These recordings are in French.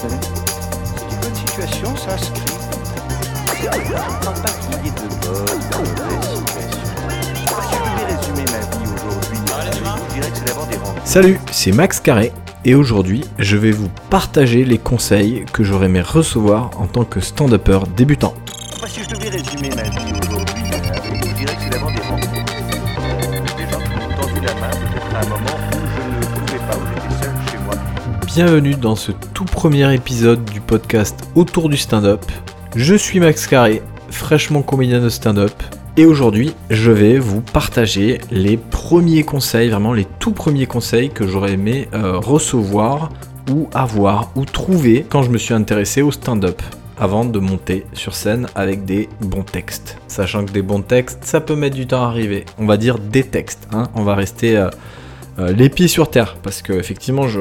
C'est une bonne situation, ça, Script. Je ne crois pas qu'il y ait de bonnes ou de mauvaises situations. Si je devais résumer ma vie aujourd'hui, je dirais que c'est d'abord des rencontres. Salut, c'est Max Carré et aujourd'hui je vais vous partager les conseils que j'aurais aimé recevoir en tant que stand-upper débutant. Bienvenue dans ce tout premier épisode du podcast Autour du stand-up. Je suis Max Carré, fraîchement comédien de stand-up. Et aujourd'hui, je vais vous partager les premiers conseils, vraiment les tout premiers conseils que j'aurais aimé euh, recevoir ou avoir ou trouver quand je me suis intéressé au stand-up avant de monter sur scène avec des bons textes. Sachant que des bons textes, ça peut mettre du temps à arriver. On va dire des textes. hein. On va rester euh, euh, les pieds sur terre parce que effectivement, je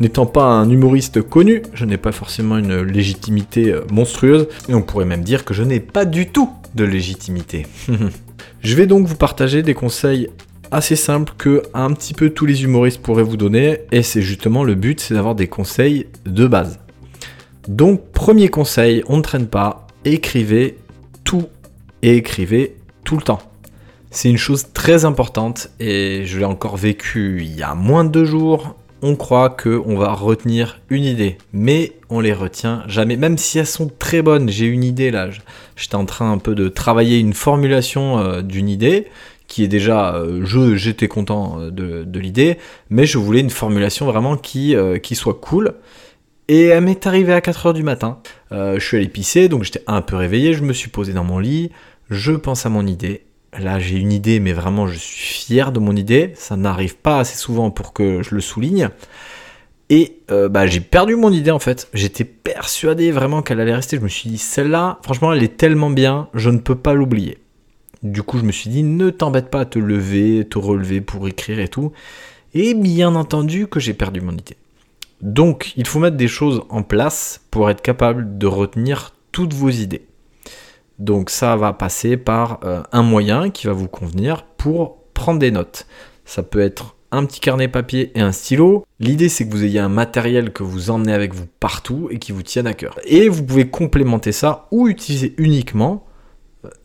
n'étant pas un humoriste connu, je n'ai pas forcément une légitimité euh, monstrueuse et on pourrait même dire que je n'ai pas du tout de légitimité. je vais donc vous partager des conseils assez simples que un petit peu tous les humoristes pourraient vous donner et c'est justement le but, c'est d'avoir des conseils de base. Donc, premier conseil, on ne traîne pas, écrivez tout et écrivez tout le temps. C'est une chose très importante et je l'ai encore vécu il y a moins de deux jours. On croit qu'on va retenir une idée, mais on les retient jamais, même si elles sont très bonnes. J'ai une idée là, j'étais en train un peu de travailler une formulation euh, d'une idée qui est déjà, euh, je j'étais content euh, de, l'idée, mais je voulais une formulation vraiment qui, qui soit cool. Et elle m'est arrivée à 4h du matin. Je suis allé pisser, donc j'étais un peu réveillé, je me suis posé dans mon lit, je pense à mon idée. Là, j'ai une idée, mais vraiment, je suis fier de mon idée. Ça n'arrive pas assez souvent pour que je le souligne. Et euh, bah, j'ai perdu mon idée en fait. J'étais persuadé vraiment qu'elle allait rester. Je me suis dit, celle-là, franchement, elle est tellement bien, je ne peux pas l'oublier. Du coup, je me suis dit, ne t'embête pas à te lever, te relever pour écrire et tout. Et bien entendu que j'ai perdu mon idée. Donc, il faut mettre des choses en place pour être capable de retenir toutes vos idées. Donc, ça va passer par euh, un moyen qui va vous convenir pour prendre des notes. Ça peut être un petit carnet papier et un stylo. L'idée, c'est que vous ayez un matériel que vous emmenez avec vous partout et qui vous tienne à cœur. Et vous pouvez complémenter ça ou utiliser uniquement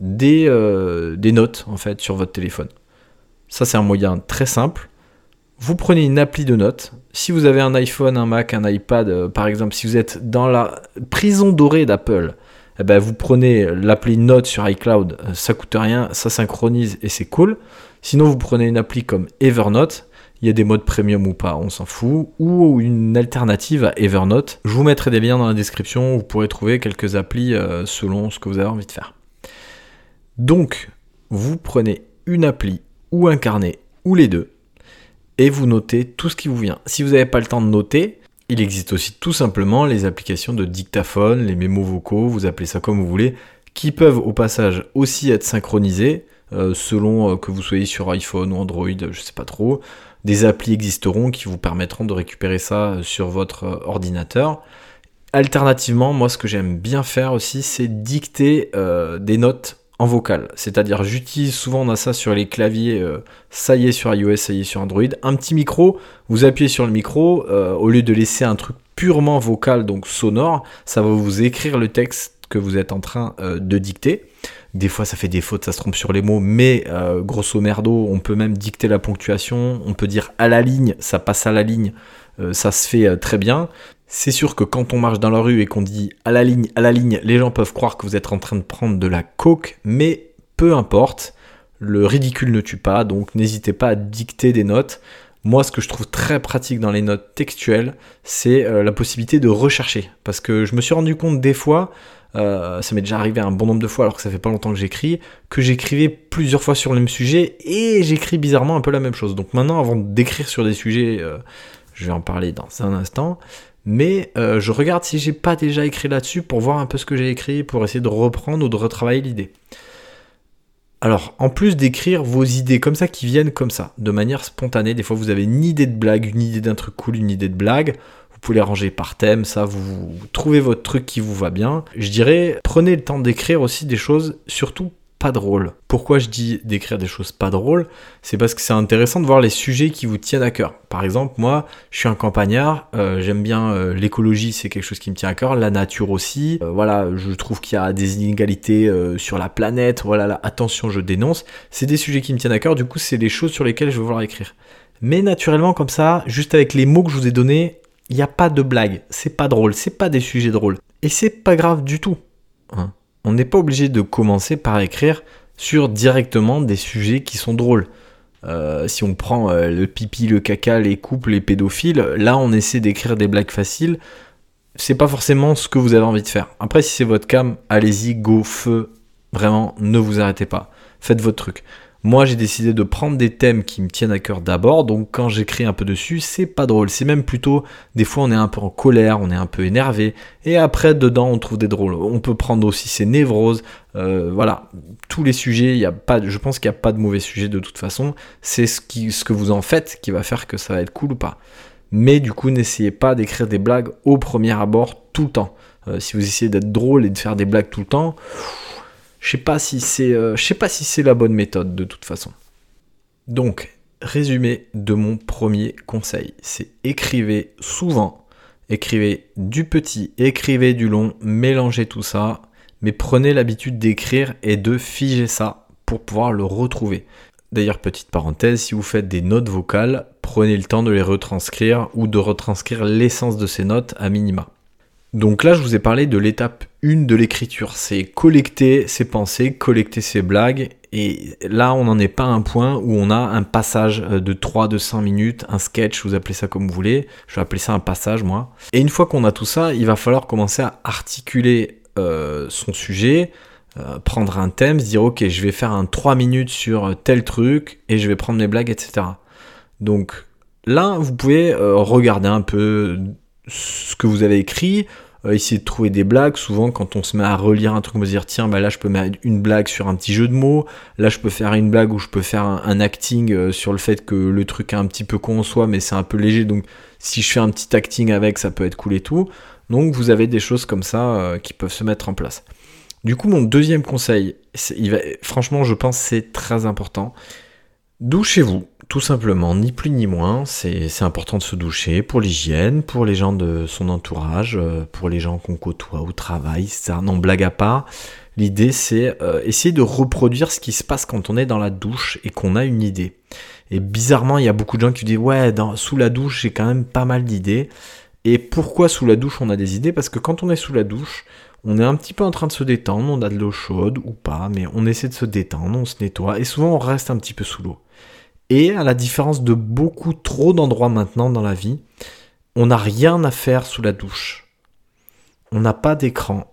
des, euh, des notes en fait sur votre téléphone. Ça, c'est un moyen très simple. Vous prenez une appli de notes. Si vous avez un iPhone, un Mac, un iPad, euh, par exemple, si vous êtes dans la prison dorée d'Apple, eh ben, vous prenez l'appli Notes sur iCloud, euh, ça coûte rien, ça synchronise et c'est cool. Sinon, vous prenez une appli comme Evernote, il y a des modes premium ou pas, on s'en fout, ou une alternative à Evernote. Je vous mettrai des liens dans la description, vous pourrez trouver quelques applis euh, selon ce que vous avez envie de faire. Donc, vous prenez une appli ou un carnet, ou les deux, et vous notez tout ce qui vous vient. Si vous n'avez pas le temps de noter, il existe aussi tout simplement les applications de dictaphone, les mémos vocaux, vous appelez ça comme vous voulez, qui peuvent au passage aussi être synchronisés euh, selon euh, que vous soyez sur iPhone ou Android, je sais pas trop. Des applis existeront qui vous permettront de récupérer ça euh, sur votre euh, ordinateur. Alternativement, moi ce que j'aime bien faire aussi, c'est dicter euh, des notes en vocal. C'est-à-dire j'utilise souvent on a ça sur les claviers, euh, ça y est sur iOS, ça y est sur Android. Un petit micro, vous appuyez sur le micro, euh, au lieu de laisser un truc purement vocal, donc sonore, ça va vous écrire le texte que vous êtes en train euh, de dicter. Des fois, ça fait des fautes, ça se trompe sur les mots, mais grosso merdo, on peut même dicter la ponctuation. On peut dire à la ligne, ça passe à la ligne, ça se fait très bien. C'est sûr que quand on marche dans la rue et qu'on dit à la ligne, à la ligne, les gens peuvent croire que vous êtes en train de prendre de la coke, mais peu importe, le ridicule ne tue pas, donc n'hésitez pas à dicter des notes. Moi, ce que je trouve très pratique dans les notes textuelles, c'est euh, la possibilité de rechercher. Parce que je me suis rendu compte des fois, euh, ça m'est déjà arrivé un bon nombre de fois alors que ça fait pas longtemps que j'écris, que j'écrivais plusieurs fois sur le même sujet et j'écris bizarrement un peu la même chose. Donc maintenant, avant d'écrire sur des sujets, euh, je vais en parler dans un instant, mais euh, je regarde si j'ai pas déjà écrit là-dessus pour voir un peu ce que j'ai écrit, pour essayer de reprendre ou de retravailler l'idée. Alors, en plus d'écrire vos idées comme ça qui viennent comme ça, de manière spontanée, des fois vous avez une idée de blague, une idée d'un truc cool, une idée de blague, vous pouvez les ranger par thème, ça, vous, vous trouvez votre truc qui vous va bien. Je dirais, prenez le temps d'écrire aussi des choses, surtout pas drôles. Pourquoi je dis d'écrire des choses pas drôles? C'est parce que c'est intéressant de voir les sujets qui vous tiennent à cœur. Par exemple, moi, je suis un campagnard, euh, j'aime bien euh, l'écologie, c'est quelque chose qui me tient à cœur, la nature aussi. Euh, voilà, je trouve qu'il y a des inégalités sur la planète. Voilà, là, attention, je dénonce. C'est des sujets qui me tiennent à cœur, du coup, c'est les choses sur lesquelles je vais vouloir écrire. Mais naturellement, comme ça, juste avec les mots que je vous ai donnés, il n'y a pas de blague, c'est pas drôle, c'est pas des sujets drôles. Et c'est pas grave du tout. Hein on n'est pas obligé de commencer par écrire sur directement des sujets qui sont drôles. Euh, si on prend euh, le pipi, le caca, les couples, les pédophiles, là on essaie d'écrire des blagues faciles. C'est pas forcément ce que vous avez envie de faire. Après, si c'est votre cam, allez-y, go, feu. Vraiment, ne vous arrêtez pas. Faites votre truc. Moi, j'ai décidé de prendre des thèmes qui me tiennent à cœur d'abord, donc quand j'écris un peu dessus, c'est pas drôle. C'est même plutôt, des fois, on est un peu en colère, on est un peu énervé, et après, dedans, on trouve des drôles. On peut prendre aussi ses névroses, euh, voilà, tous les sujets, y a pas, je pense qu'il n'y a pas de mauvais sujet de toute façon. C'est ce que vous en faites qui va faire que ça va être cool ou pas. Mais du coup, n'essayez pas d'écrire des blagues au premier abord tout le temps. Euh, si vous essayez d'être drôle et de faire des blagues tout le temps, je sais pas si c'est, euh, sais pas si c'est la bonne méthode de toute façon. Donc, résumé de mon premier conseil, c'est écrivez souvent, écrivez du petit, écrivez du long, mélangez tout ça, mais prenez l'habitude d'écrire et de figer ça pour pouvoir le retrouver. D'ailleurs, petite parenthèse, si vous faites des notes vocales, prenez le temps de les retranscrire ou de retranscrire l'essence de ces notes à minima. Donc là, je vous ai parlé de l'étape 1 de l'écriture. C'est collecter ses pensées, collecter ses blagues. Et là, on n'en est pas à un point où on a un passage euh, de 3, de 5 minutes, un sketch, vous appelez ça comme vous voulez. Je vais appeler ça un passage, moi. Et une fois qu'on a tout ça, il va falloir commencer à articuler euh, son sujet, euh, prendre un thème, se dire, ok, je vais faire un 3 minutes sur tel truc, et je vais prendre mes blagues, etc. Donc là, vous pouvez regarder un peu ce que vous avez écrit, euh, essayer de trouver des blagues. Souvent, quand on se met à relire un truc, on va se dire tiens, bah là, je peux mettre une blague sur un petit jeu de mots. Là, je peux faire une blague où je peux faire un, acting euh, sur le fait que le truc est un petit peu con en soi, mais c'est un peu léger. Donc, si je fais un petit acting avec, ça peut être cool et tout. Donc, vous avez des choses comme ça euh, qui peuvent se mettre en place. Du coup, mon deuxième conseil, il va, franchement, je pense c'est très important. Douchez-vous tout simplement, ni plus ni moins, c'est important de se doucher pour l'hygiène, pour les gens de son entourage, euh, pour les gens qu'on côtoie au travail, ça, non, blague à part. L'idée, c'est euh, essayer de reproduire ce qui se passe quand on est dans la douche et qu'on a une idée. Et bizarrement, il y a beaucoup de gens qui disent Ouais, sous la douche, j'ai quand même pas mal d'idées. Et pourquoi sous la douche on a des idées? Parce que quand on est sous la douche, on est un petit peu en train de se détendre, on a de l'eau chaude ou pas, mais on essaie de se détendre, on se nettoie, et souvent on reste un petit peu sous l'eau. Et à la différence de beaucoup trop d'endroits maintenant dans la vie, on n'a rien à faire sous la douche. On n'a pas d'écran,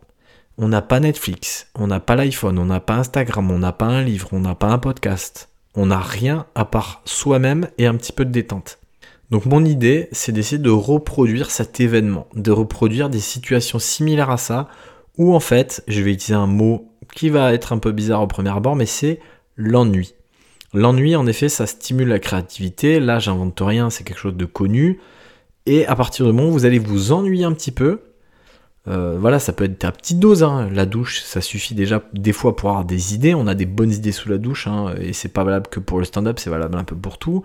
on n'a pas Netflix, on n'a pas l'iPhone, on n'a pas Instagram, on n'a pas un livre, on n'a pas un podcast. On n'a rien à part soi-même et un petit peu de détente. Donc mon idée, c'est d'essayer de reproduire cet événement, de reproduire des situations similaires à ça, où en fait, je vais utiliser un mot qui va être un peu bizarre au premier abord, mais c'est l'ennui. L'ennui, en effet, ça stimule la créativité. Là, j'invente rien, c'est quelque chose de connu. Et à partir du moment où vous allez vous ennuyer un petit peu, euh, voilà, ça peut être à petite dose. Hein. La douche, ça suffit déjà des fois pour avoir des idées. On a des bonnes idées sous la douche, hein, et c'est pas valable que pour le stand-up, c'est valable un peu pour tout.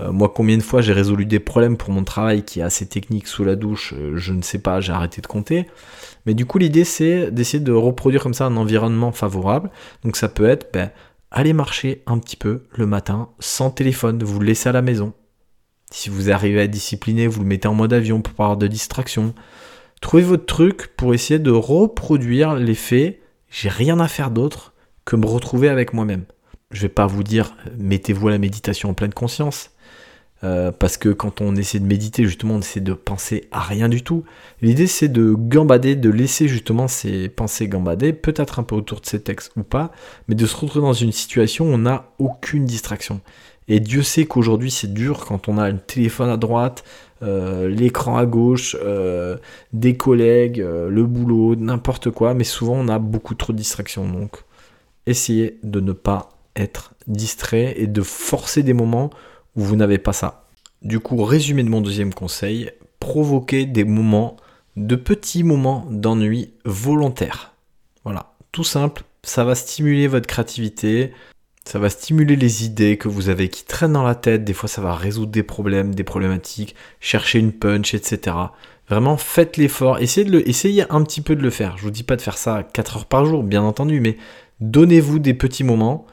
Euh, moi, combien de fois j'ai résolu des problèmes pour mon travail qui est assez technique sous la douche, euh, je ne sais pas, j'ai arrêté de compter. Mais du coup, l'idée, c'est d'essayer de reproduire comme ça un environnement favorable. Donc ça peut être, ben, allez marcher un petit peu le matin sans téléphone, vous le laissez à la maison. Si vous arrivez à discipliner, vous le mettez en mode avion pour pas avoir de distraction. Trouvez votre truc pour essayer de reproduire l'effet j'ai rien à faire d'autre que me retrouver avec moi-même. Je vais pas vous dire mettez-vous à la méditation en pleine conscience. Euh, parce que quand on essaie de méditer, justement, on essaie de penser à rien du tout. L'idée, c'est de gambader, de laisser justement ces pensées gambader, peut-être un peu autour de ces textes ou pas, mais de se retrouver dans une situation où on n'a aucune distraction. Et Dieu sait qu'aujourd'hui, c'est dur quand on a le téléphone à droite, euh, l'écran à gauche, euh, des collègues, le boulot, n'importe quoi, mais souvent on a beaucoup trop de distractions. Donc, essayez de ne pas être distrait et de forcer des moments vous n'avez pas ça. Du coup, résumé de mon deuxième conseil, provoquez des moments, de petits moments d'ennui volontaires. Voilà, tout simple, ça va stimuler votre créativité, ça va stimuler les idées que vous avez qui traînent dans la tête. Des fois, ça va résoudre des problèmes, des problématiques, chercher une punch, etc. Vraiment, faites l'effort. Essayez, de le, essayez un petit peu de le faire. Je vous dis pas de faire ça 4 heures par jour, bien entendu, mais donnez-vous des petits moments.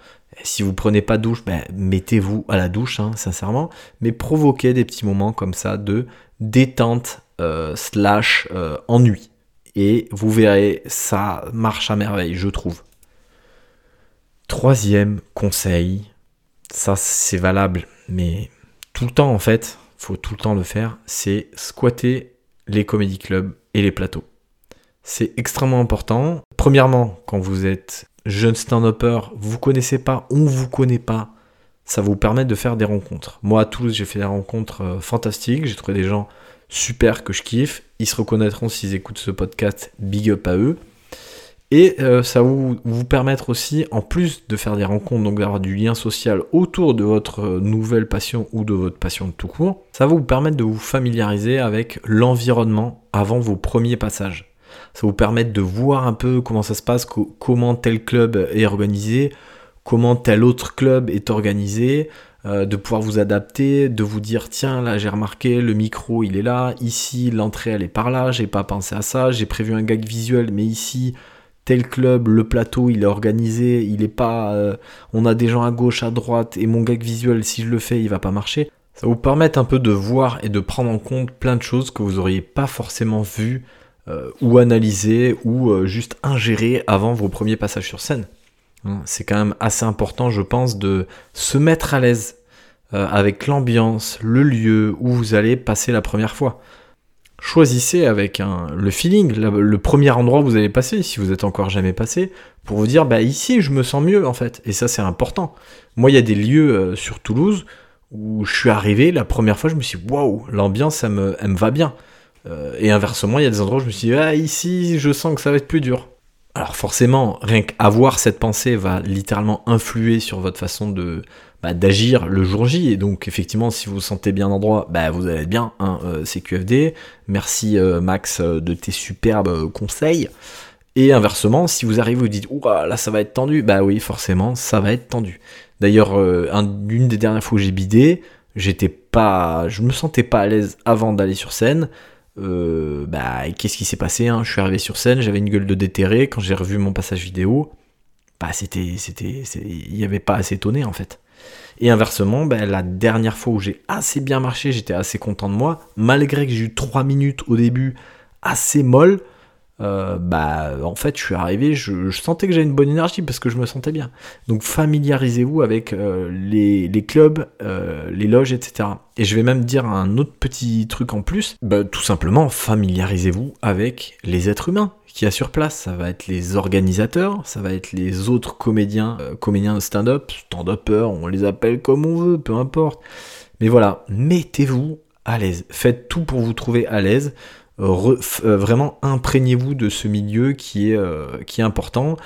Si vous prenez pas douche, ben, mettez-vous à la douche, hein, sincèrement. Mais provoquez des petits moments comme ça de détente euh, slash euh, ennui. Et vous verrez, ça marche à merveille, je trouve. Troisième conseil, ça c'est valable, mais tout le temps en fait, faut tout le temps le faire, c'est squatter les comédie clubs et les plateaux. C'est extrêmement important. Premièrement, quand vous êtes jeune stand-upper, vous connaissez pas, on vous connaît pas, ça vous permet de faire des rencontres. Moi à Toulouse, j'ai fait des rencontres euh, fantastiques, j'ai trouvé des gens super que je kiffe, ils se reconnaîtront s'ils écoutent ce podcast, big up à eux. Et euh, ça va vous, vous, permettre aussi, en plus de faire des rencontres, donc d'avoir du lien social autour de votre euh, nouvelle passion ou de votre passion de tout court, ça va vous permettre de vous familiariser avec l'environnement avant vos premiers passages. Ça vous permettre de voir un peu comment ça se passe, comment tel club est organisé, comment tel autre club est organisé, euh, de pouvoir vous adapter, de vous dire tiens là j'ai remarqué le micro il est là, ici l'entrée elle est par là, j'ai pas pensé à ça, j'ai prévu un gag visuel mais ici tel club, le plateau, il est organisé, il est pas, euh, on a des gens à gauche, à droite, et mon gag visuel, si je le fais, il va pas marcher. Ça vous permet un peu de voir et de prendre en compte plein de choses que vous auriez pas forcément vu euh, ou analysé ou euh, juste ingéré avant vos premiers passages sur scène. Hein, c'est quand même assez important, je pense, de se mettre à l'aise avec l'ambiance, le lieu où vous allez passer la première fois choisissez avec le feeling, le, premier endroit où vous allez passer, si vous êtes encore jamais passé, pour vous dire, bah ici je me sens mieux en fait. Et ça c'est important. Moi il y a des lieux euh, sur Toulouse où je suis arrivé, la première fois je me suis dit, waouh, l'ambiance elle me va bien. Euh, et inversement, il y a des endroits où je me suis dit, ah ici je sens que ça va être plus dur. Alors forcément, rien qu'avoir cette pensée va littéralement influer sur votre façon de, bah, d'agir le jour J. Et donc, effectivement, si vous vous sentez bien d'endroit, bah, vous allez bien. Hein, euh, c'est QFD. Merci euh, Max de tes superbes conseils. Et inversement, si vous arrivez, vous dites, là ça va être tendu, bah oui, forcément, ça va être tendu. D'ailleurs, une des dernières fois où j'ai bidé, j'étais pas, je me sentais pas à l'aise avant d'aller sur scène. Bah, qu'est-ce qui s'est passé hein? Je suis arrivé sur scène, j'avais une gueule de déterré. Quand j'ai revu mon passage vidéo, bah, c'était, c'était, il n'y avait pas assez tonné en fait. Et inversement, ben, la dernière fois où j'ai assez bien marché, j'étais assez content de moi, malgré que j'ai eu 3 minutes au début assez molles, euh, bah en fait je suis arrivé, je, sentais que j'avais une bonne énergie parce que je me sentais bien. Donc familiarisez-vous avec euh, les, clubs, euh, les loges, etc. Et je vais même dire un autre petit truc en plus, bah, tout simplement familiarisez-vous avec les êtres humains qui a sur place. Ça va être les organisateurs, ça va être les autres comédiens, comédiens stand-up, stand-uppers, on les appelle comme on veut, peu importe. Mais voilà, mettez-vous à l'aise. Faites tout pour vous trouver à l'aise. Euh, vraiment imprégnez-vous de ce milieu qui est, euh, qui est important,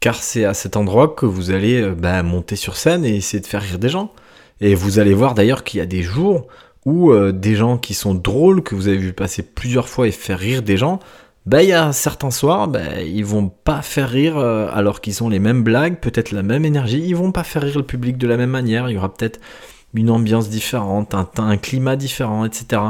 car c'est à cet endroit que vous allez euh, bah, monter sur scène et essayer de faire rire des gens. Et vous allez voir d'ailleurs qu'il y a des jours où des gens qui sont drôles, que vous avez vu passer plusieurs fois et faire rire des gens, bah il y a certains soirs, bah, ils vont pas faire rire alors qu'ils ont les mêmes blagues, peut-être la même énergie, ils vont pas faire rire le public de la même manière, il y aura peut-être une ambiance différente, un, un climat différent, etc.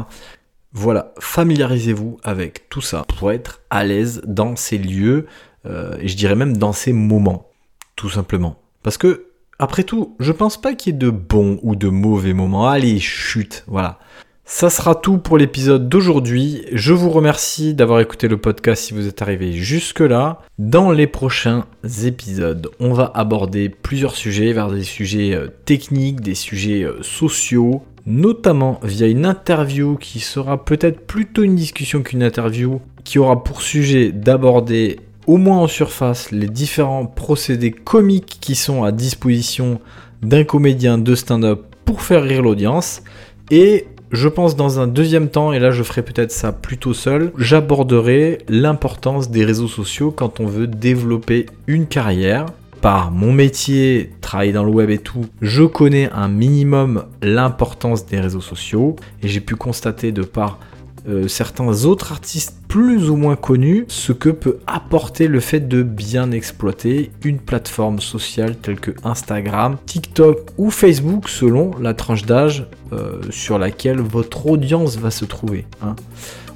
Voilà, familiarisez-vous avec tout ça pour être à l'aise dans ces lieux, euh, et je dirais même dans ces moments, tout simplement. Parce que, après tout, je pense pas qu'il y ait de bons ou de mauvais moments. Allez, chute, voilà. Ça sera tout pour l'épisode d'aujourd'hui. Je vous remercie d'avoir écouté le podcast si vous êtes arrivé jusque-là. Dans les prochains épisodes, on va aborder plusieurs sujets, vers des sujets euh, techniques, des sujets euh, sociaux, notamment via une interview qui sera peut-être plutôt une discussion qu'une interview, qui aura pour sujet d'aborder au moins en surface les différents procédés comiques qui sont à disposition d'un comédien de stand-up pour faire rire l'audience. Et je pense dans un deuxième temps, et là je ferai peut-être ça plutôt seul, j'aborderai l'importance des réseaux sociaux quand on veut développer une carrière par mon métier, travailler dans le web et tout, je connais un minimum l'importance des réseaux sociaux et j'ai pu constater de par euh, certains autres artistes plus ou moins connu ce que peut apporter le fait de bien exploiter une plateforme sociale telle que Instagram, TikTok ou Facebook selon la tranche d'âge euh, sur laquelle votre audience va se trouver. hein.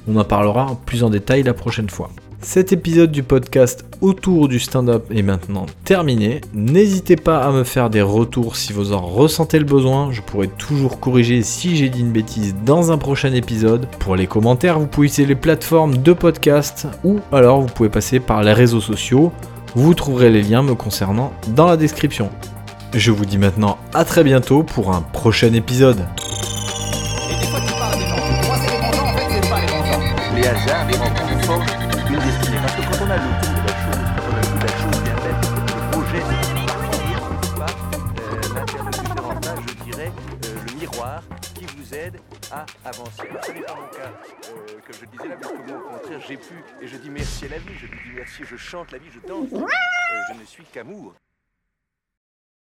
On en parlera plus en détail la prochaine fois. Cet épisode du podcast autour du stand-up est maintenant terminé. N'hésitez pas à me faire des retours si vous en ressentez le besoin. Je pourrai toujours corriger si j'ai dit une bêtise dans un prochain épisode. Pour les commentaires, vous pouvez utiliser les plateformes de podcast ou alors vous pouvez passer par les réseaux sociaux. Vous trouverez les liens me concernant dans la description. Je vous dis maintenant à très bientôt pour un prochain épisode. Parce que quand on a le goût de la chose, quand on a le goût de la chose bien faite, le euh, l'interlocuteur en face, je dirais, euh, le miroir qui vous aide à avancer. Ce n'est pas mon cas, euh, comme je le disais là, parce que moi, au contraire, j'ai pu, et je dis merci à la vie, je lui dis merci, je chante la vie, je danse. Euh, je ne suis qu'amour.